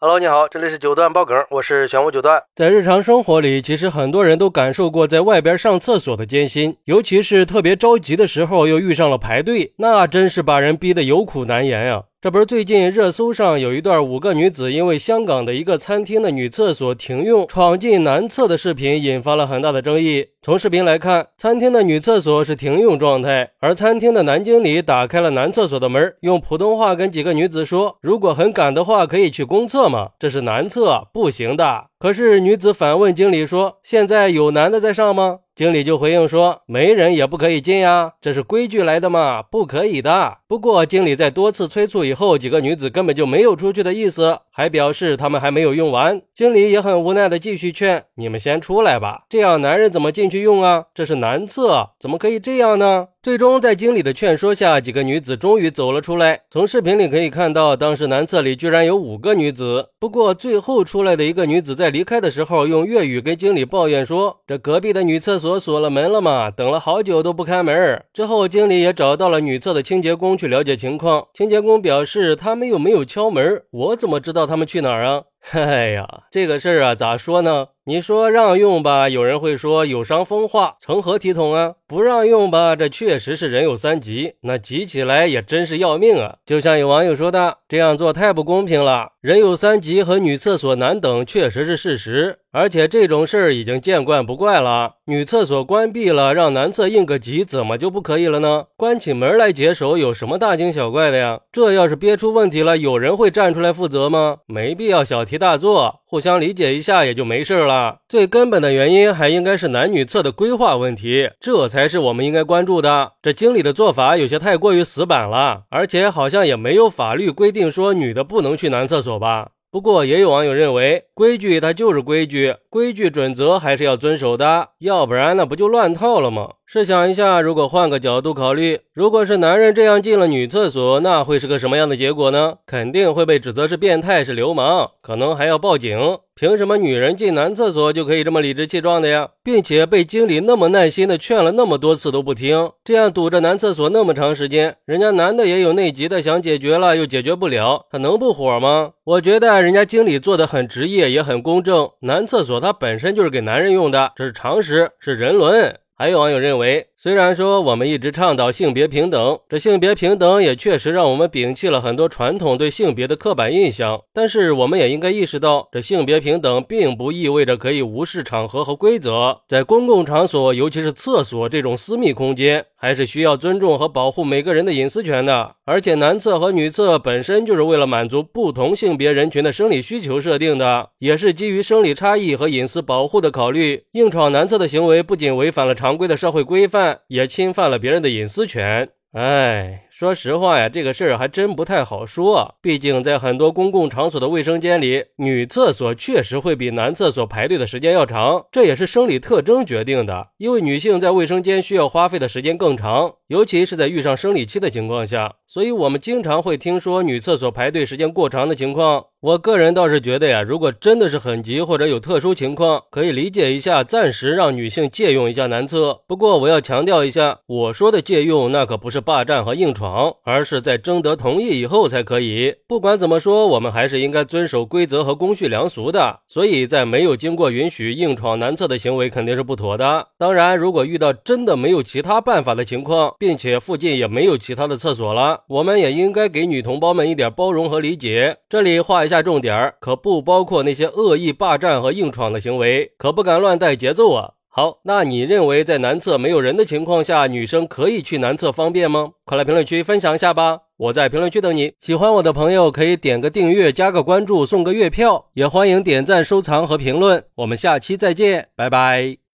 Hello，你好，这里是九段爆梗，我是玄武九段。在日常生活里，其实很多人都感受过在外边上厕所的艰辛，尤其是特别着急的时候，又遇上了排队，那真是把人逼得有苦难言呀。这不是最近热搜上有一段五个女子因为香港的一个餐厅的女厕所停用，闯进男厕的视频，引发了很大的争议。从视频来看，餐厅的女厕所是停用状态，而餐厅的男经理打开了男厕所的门，用普通话跟几个女子说：“如果很赶的话，可以去公厕吗？这是男厕，不行的。”可是女子反问经理说：“现在有男的在上吗？”经理就回应说：“没人也不可以进呀，这是规矩来的嘛，不可以的。”不过经理在多次催促以后，几个女子根本就没有出去的意思，还表示他们还没有用完。经理也很无奈的继续劝：“你们先出来吧，这样男人怎么进去用啊？这是男厕，怎么可以这样呢？”最终，在经理的劝说下，几个女子终于走了出来。从视频里可以看到，当时男厕里居然有五个女子。不过，最后出来的一个女子在离开的时候，用粤语跟经理抱怨说：“这隔壁的女厕所锁了门了嘛，等了好久都不开门。”之后，经理也找到了女厕的清洁工去了解情况。清洁工表示，他们又没有敲门，我怎么知道他们去哪儿啊？哎呀，这个事儿啊，咋说呢？你说让用吧，有人会说有伤风化，成何体统啊？不让用吧，这确实是人有三急，那急起来也真是要命啊！就像有网友说的，这样做太不公平了。人有三急和女厕所难等确实是事实，而且这种事儿已经见惯不怪了。女厕所关闭了，让男厕应个急，怎么就不可以了呢？关起门来解手有什么大惊小怪的呀？这要是憋出问题了，有人会站出来负责吗？没必要小题大做。互相理解一下也就没事了。最根本的原因还应该是男女厕的规划问题，这才是我们应该关注的。这经理的做法有些太过于死板了，而且好像也没有法律规定说女的不能去男厕所吧。不过也有网友认为，规矩它就是规矩，规矩准则还是要遵守的，要不然那不就乱套了吗？试想一下，如果换个角度考虑，如果是男人这样进了女厕所，那会是个什么样的结果呢？肯定会被指责是变态、是流氓，可能还要报警。凭什么女人进男厕所就可以这么理直气壮的呀？并且被经理那么耐心的劝了那么多次都不听，这样堵着男厕所那么长时间，人家男的也有内急的，想解决了又解决不了，他能不火吗？我觉得人家经理做的很职业，也很公正。男厕所它本身就是给男人用的，这是常识，是人伦。还有网友认为，虽然说我们一直倡导性别平等，这性别平等也确实让我们摒弃了很多传统对性别的刻板印象。但是，我们也应该意识到，这性别平等并不意味着可以无视场合和规则。在公共场所，尤其是厕所这种私密空间，还是需要尊重和保护每个人的隐私权的。而且，男厕和女厕本身就是为了满足不同性别人群的生理需求设定的，也是基于生理差异和隐私保护的考虑。硬闯男厕的行为不仅违反了常。规的社会规范也侵犯了别人的隐私权，哎。说实话呀，这个事儿还真不太好说。毕竟在很多公共场所的卫生间里，女厕所确实会比男厕所排队的时间要长，这也是生理特征决定的。因为女性在卫生间需要花费的时间更长，尤其是在遇上生理期的情况下，所以我们经常会听说女厕所排队时间过长的情况。我个人倒是觉得呀，如果真的是很急或者有特殊情况，可以理解一下，暂时让女性借用一下男厕。不过我要强调一下，我说的借用那可不是霸占和硬闯。而是在征得同意以后才可以。不管怎么说，我们还是应该遵守规则和公序良俗的。所以在没有经过允许硬闯男厕的行为肯定是不妥的。当然，如果遇到真的没有其他办法的情况，并且附近也没有其他的厕所了，我们也应该给女同胞们一点包容和理解。这里画一下重点，可不包括那些恶意霸占和硬闯的行为，可不敢乱带节奏啊。好，那你认为在男厕没有人的情况下，女生可以去男厕方便吗？快来评论区分享一下吧！我在评论区等你。喜欢我的朋友可以点个订阅、加个关注、送个月票，也欢迎点赞、收藏和评论。我们下期再见，拜拜。